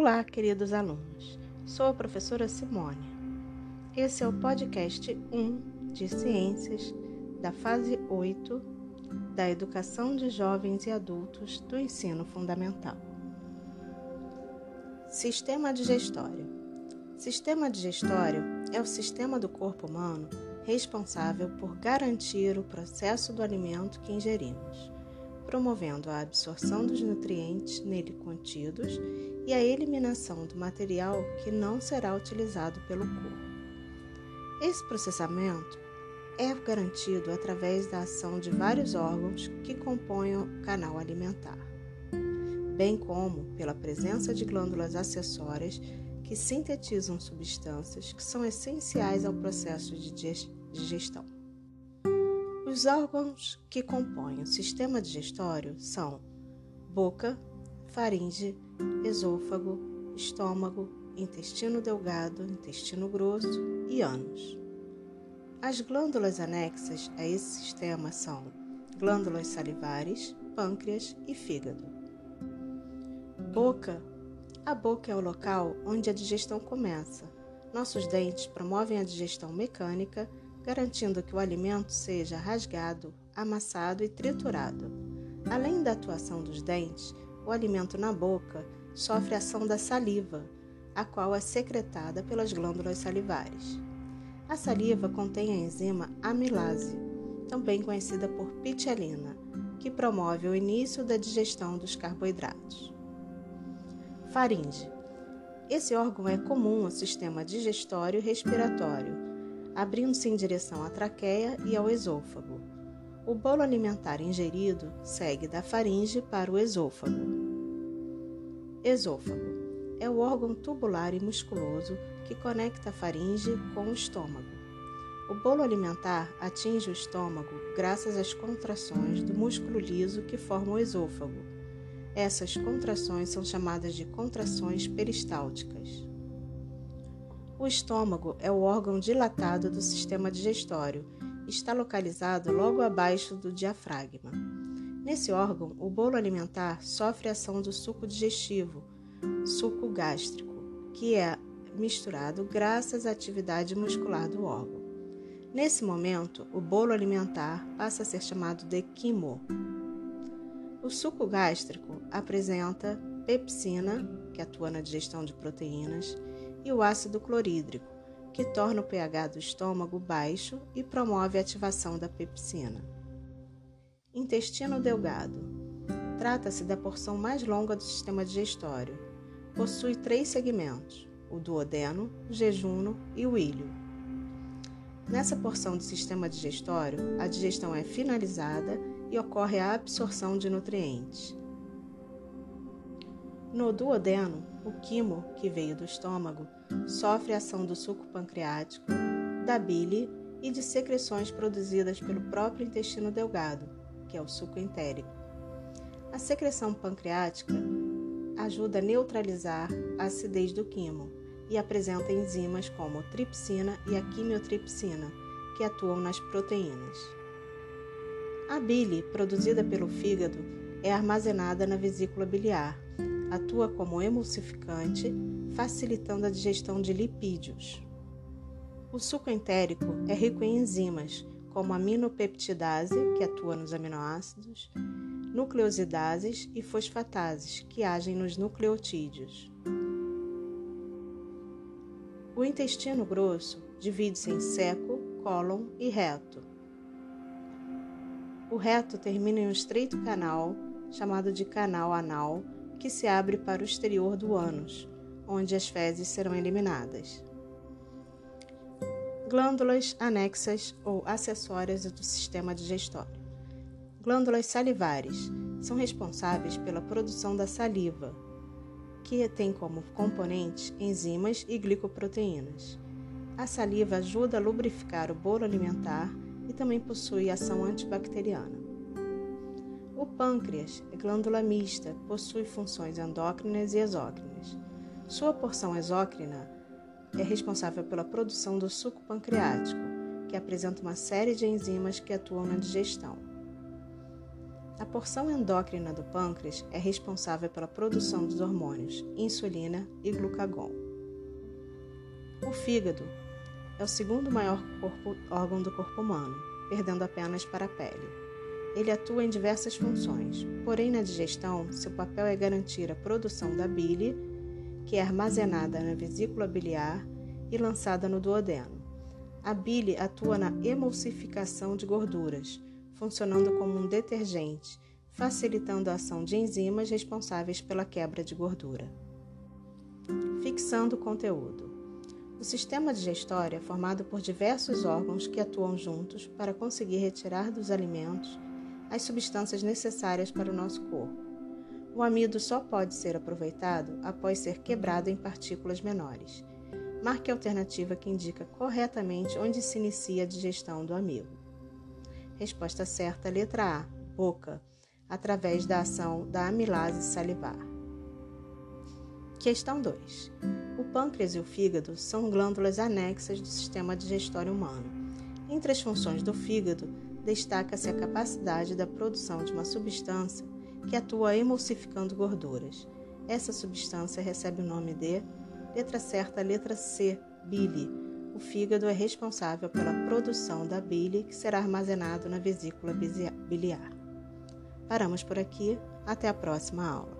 Olá, queridos alunos. Sou a professora Simone. Esse é o podcast 1 de Ciências da fase 8 da Educação de Jovens e Adultos do Ensino Fundamental. Sistema digestório. Sistema digestório é o sistema do corpo humano responsável por garantir o processo do alimento que ingerimos promovendo a absorção dos nutrientes nele contidos e a eliminação do material que não será utilizado pelo corpo. Esse processamento é garantido através da ação de vários órgãos que compõem o canal alimentar, bem como pela presença de glândulas acessórias que sintetizam substâncias que são essenciais ao processo de digestão. Os órgãos que compõem o sistema digestório são boca, faringe, esôfago, estômago, intestino delgado, intestino grosso e ânus. As glândulas anexas a esse sistema são glândulas salivares, pâncreas e fígado. Boca. A boca é o local onde a digestão começa. Nossos dentes promovem a digestão mecânica garantindo que o alimento seja rasgado, amassado e triturado. Além da atuação dos dentes, o alimento na boca sofre a ação da saliva, a qual é secretada pelas glândulas salivares. A saliva contém a enzima amilase, também conhecida por pitialina, que promove o início da digestão dos carboidratos. Faringe. Esse órgão é comum ao sistema digestório e respiratório abrindo-se em direção à traqueia e ao esôfago. O bolo alimentar ingerido segue da faringe para o esôfago. Esôfago é o órgão tubular e musculoso que conecta a faringe com o estômago. O bolo alimentar atinge o estômago graças às contrações do músculo liso que forma o esôfago. Essas contrações são chamadas de contrações peristálticas. O estômago é o órgão dilatado do sistema digestório. Está localizado logo abaixo do diafragma. Nesse órgão, o bolo alimentar sofre a ação do suco digestivo, suco gástrico, que é misturado graças à atividade muscular do órgão. Nesse momento, o bolo alimentar passa a ser chamado de quimo. O suco gástrico apresenta pepsina, que atua na digestão de proteínas, e o ácido clorídrico, que torna o pH do estômago baixo e promove a ativação da pepsina. Intestino delgado. Trata-se da porção mais longa do sistema digestório. Possui três segmentos: o duodeno, jejuno e o ilho. Nessa porção do sistema digestório, a digestão é finalizada e ocorre a absorção de nutrientes. No duodeno, o quimo, que veio do estômago, sofre a ação do suco pancreático, da bile e de secreções produzidas pelo próprio intestino delgado, que é o suco entérico. A secreção pancreática ajuda a neutralizar a acidez do quimo e apresenta enzimas como tripsina e a quimiotripsina, que atuam nas proteínas. A bile, produzida pelo fígado, é armazenada na vesícula biliar atua como emulsificante, facilitando a digestão de lipídios. O suco entérico é rico em enzimas, como aminopeptidase, que atua nos aminoácidos, nucleosidases e fosfatases, que agem nos nucleotídeos. O intestino grosso divide-se em seco, cólon e reto. O reto termina em um estreito canal, chamado de canal anal, que se abre para o exterior do ânus, onde as fezes serão eliminadas. Glândulas anexas ou acessórias do sistema digestório. Glândulas salivares são responsáveis pela produção da saliva, que tem como componentes enzimas e glicoproteínas. A saliva ajuda a lubrificar o bolo alimentar e também possui ação antibacteriana. O pâncreas é glândula mista, possui funções endócrinas e exócrinas. Sua porção exócrina é responsável pela produção do suco pancreático, que apresenta uma série de enzimas que atuam na digestão. A porção endócrina do pâncreas é responsável pela produção dos hormônios insulina e glucagon. O fígado é o segundo maior corpo, órgão do corpo humano, perdendo apenas para a pele. Ele atua em diversas funções, porém na digestão, seu papel é garantir a produção da bile, que é armazenada na vesícula biliar e lançada no duodeno. A bile atua na emulsificação de gorduras, funcionando como um detergente, facilitando a ação de enzimas responsáveis pela quebra de gordura. Fixando o conteúdo. O sistema digestório é formado por diversos órgãos que atuam juntos para conseguir retirar dos alimentos as substâncias necessárias para o nosso corpo. O amido só pode ser aproveitado após ser quebrado em partículas menores. Marque a alternativa que indica corretamente onde se inicia a digestão do amido. Resposta certa, letra A, boca, através da ação da amilase salivar. Questão 2. O pâncreas e o fígado são glândulas anexas do sistema digestório humano. Entre as funções do fígado, destaca-se a capacidade da produção de uma substância que atua emulsificando gorduras. Essa substância recebe o nome de letra certa, letra C, bile o fígado é responsável pela produção da bile que será armazenado na vesícula biliar. Paramos por aqui, até a próxima aula.